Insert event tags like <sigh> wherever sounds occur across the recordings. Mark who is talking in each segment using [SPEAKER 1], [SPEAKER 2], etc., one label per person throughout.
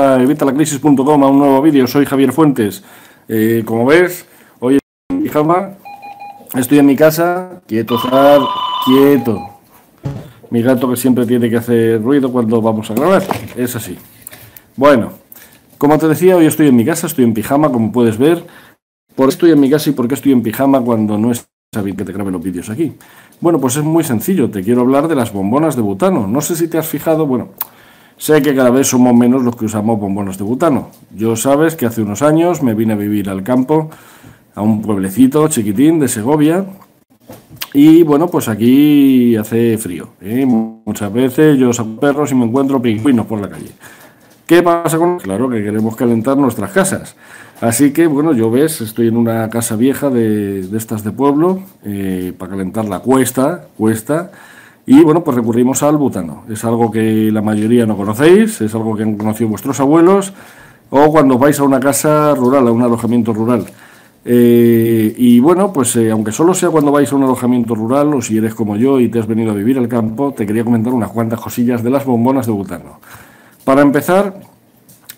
[SPEAKER 1] evitalacrisis.com a un nuevo vídeo. Soy Javier Fuentes. Eh, como ves, hoy estoy en pijama, estoy en mi casa, quieto, Zar, quieto. Mi gato que siempre tiene que hacer ruido cuando vamos a grabar, es así. Bueno, como te decía, hoy estoy en mi casa, estoy en pijama, como puedes ver. ¿Por qué estoy en mi casa y por qué estoy en pijama cuando no es bien que te grabe los vídeos aquí? Bueno, pues es muy sencillo, te quiero hablar de las bombonas de butano. No sé si te has fijado, bueno, Sé que cada vez somos menos los que usamos bombonas de butano. Yo sabes que hace unos años me vine a vivir al campo, a un pueblecito chiquitín de Segovia. Y bueno, pues aquí hace frío. ¿eh? Muchas veces yo saco perros y me encuentro pingüinos por la calle. ¿Qué pasa con.? Claro que queremos calentar nuestras casas. Así que, bueno, yo ves, estoy en una casa vieja de, estas de pueblo, eh, para calentar la cuesta, cuesta. Y bueno, pues recurrimos al butano. Es algo que la mayoría no conocéis, es algo que han conocido vuestros abuelos, o cuando vais a una casa rural, a un alojamiento rural. Eh, y bueno, pues eh, aunque solo sea cuando vais a un alojamiento rural, o si eres como yo y te has venido a vivir al campo, te quería comentar unas cuantas cosillas de las bombonas de butano. Para empezar,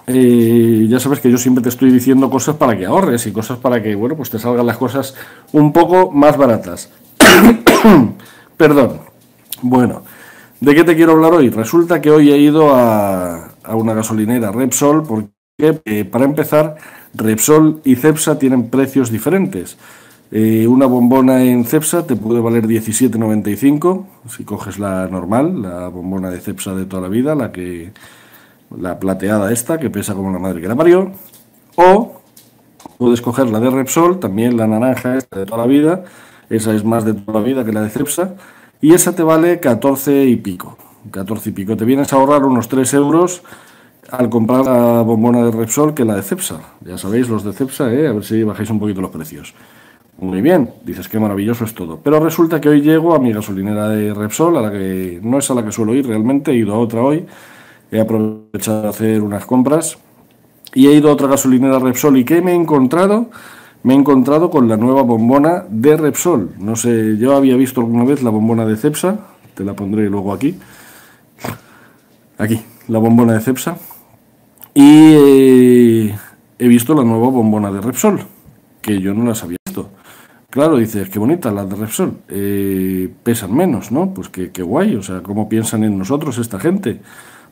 [SPEAKER 1] eh, ya sabes que yo siempre te estoy diciendo cosas para que ahorres y cosas para que, bueno, pues te salgan las cosas un poco más baratas. <coughs> Perdón. Bueno, ¿de qué te quiero hablar hoy? Resulta que hoy he ido a, una gasolinera Repsol porque, eh, para empezar, Repsol y Cepsa tienen precios diferentes. Eh, una bombona en Cepsa te puede valer 17,95 si coges la normal, la bombona de Cepsa de toda la vida, la que la plateada esta que pesa como la madre que la parió, o puedes coger la de Repsol, también la naranja esta de toda la vida, esa es más de toda la vida que la de Cepsa y esa te vale 14 y pico. 14 y pico. Te vienes a ahorrar unos 3 euros al comprar la bombona de Repsol que la de Cepsa. Ya sabéis, los de Cepsa, ¿eh? a ver si bajáis un poquito los precios. Muy bien, dices que maravilloso es todo. Pero resulta que hoy llego a mi gasolinera de Repsol, a la que no es a la que suelo ir realmente, he ido a otra hoy. He aprovechado de hacer unas compras y he ido a otra gasolinera Repsol. ¿Y qué me he encontrado? Me he encontrado con la nueva bombona de Repsol. No sé, yo había visto alguna vez la bombona de Cepsa, te la pondré luego aquí. Aquí, la bombona de Cepsa. Y eh, he visto la nueva bombona de Repsol, que yo no las había visto. Claro, dices, qué bonita la de Repsol. Eh, pesan menos, ¿no? Pues qué, guay, o sea, cómo piensan en nosotros esta gente.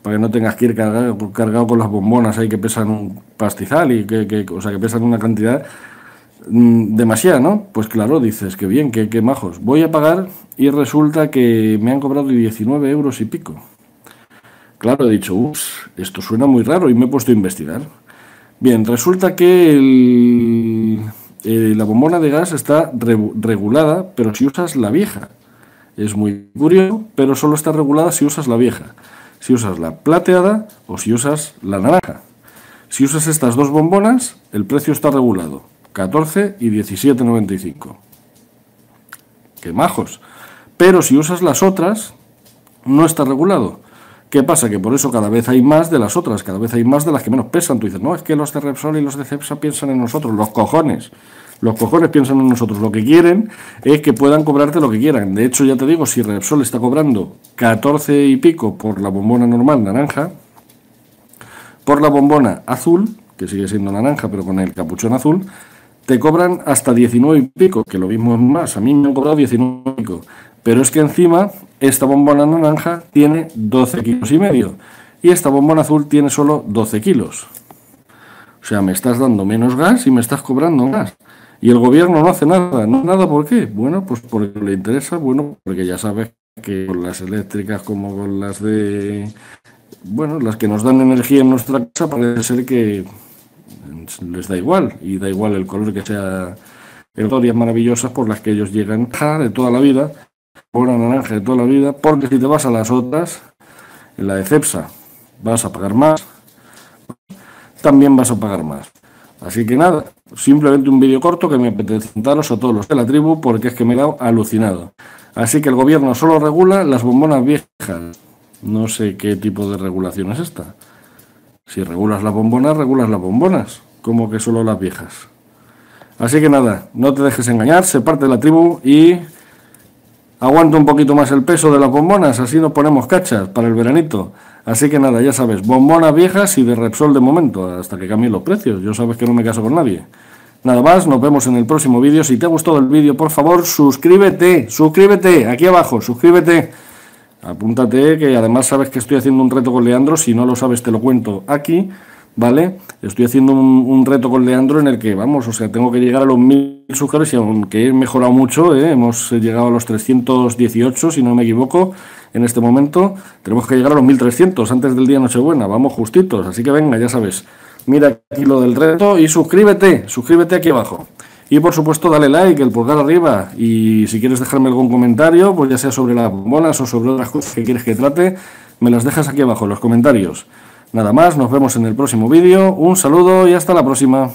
[SPEAKER 1] Para que no tengas que ir cargado, con las bombonas ahí que pesan un pastizal y que, o sea, que pesan una cantidad demasiado, ¿no? Pues claro, dices, que bien, que, majos. Voy a pagar y resulta que me han cobrado 19 euros y pico. Claro, he dicho, ups, esto suena muy raro y me he puesto a investigar. Bien, resulta que la bombona de gas está regulada, pero si usas la vieja. Es muy curioso, pero solo está regulada si usas la vieja. Si usas la plateada o si usas la naranja. Si usas estas dos bombonas, el precio está regulado. 14 y 17,95. Qué majos. Pero si usas las otras, no está regulado. ¿Qué pasa? Que por eso cada vez hay más de las otras, cada vez hay más de las que menos pesan. Tú dices, no, es que los de Repsol y los de Cepsa piensan en nosotros, los cojones. Los cojones piensan en nosotros. Lo que quieren es que puedan cobrarte lo que quieran. De hecho, ya te digo, si Repsol está cobrando 14 y pico por la bombona normal naranja, por la bombona azul, que sigue siendo naranja pero con el capuchón azul, te cobran hasta 19 y pico, que lo mismo es más, a mí me han cobrado 19 y pico. Pero es que encima esta bombona naranja tiene 12 kilos y medio y esta bombona azul tiene solo 12 kilos. O sea, me estás dando menos gas y me estás cobrando más. Y el gobierno no hace nada. ¿No nada por qué? Bueno, pues porque le interesa, bueno, porque ya sabes que con las eléctricas como con las de... Bueno, las que nos dan energía en nuestra casa parece ser que les da igual, y da igual el color que sea, historias maravillosas por las que ellos llegan de toda la vida, por una naranja de toda la vida, porque si te vas a las otras, en la de Cepsa, vas a pagar más, también vas a pagar más. Así que nada, simplemente un vídeo corto que me apetece contaros a todos los de la tribu porque es que me he dado alucinado. Así que el gobierno solo regula las bombonas viejas. No sé qué tipo de regulación es esta. Si regulas las bombonas, regulas las bombonas, como que solo las viejas. Así que nada, no te dejes engañar, se parte la tribu y aguanta un poquito más el peso de las bombonas, así nos ponemos cachas para el veranito. Así que nada, ya sabes, bombonas viejas y de Repsol de momento, hasta que cambien los precios. Yo sabes que no me caso con nadie. Nada más, nos vemos en el próximo vídeo. Si te ha gustado el vídeo, por favor, suscríbete, suscríbete, aquí abajo, suscríbete. Apúntate, que además sabes que estoy haciendo un reto con Leandro. Si no lo sabes, te lo cuento aquí, ¿vale? Estoy haciendo un, reto con Leandro en el que, vamos, o sea, tengo que llegar a los mil suscriptores y aunque he mejorado mucho, ¿eh? hemos llegado a los 318, si no me equivoco, en este momento. Tenemos que llegar a los 1300 antes del día Nochebuena, vamos justitos. Así que venga, ya sabes. Mira aquí lo del reto y suscríbete, suscríbete aquí abajo. Y por supuesto, dale like, el pulgar arriba. Y si quieres dejarme algún comentario, pues ya sea sobre las bombonas o sobre otras cosas que quieres que trate, me las dejas aquí abajo en los comentarios. Nada más, nos vemos en el próximo vídeo. Un saludo y hasta la próxima.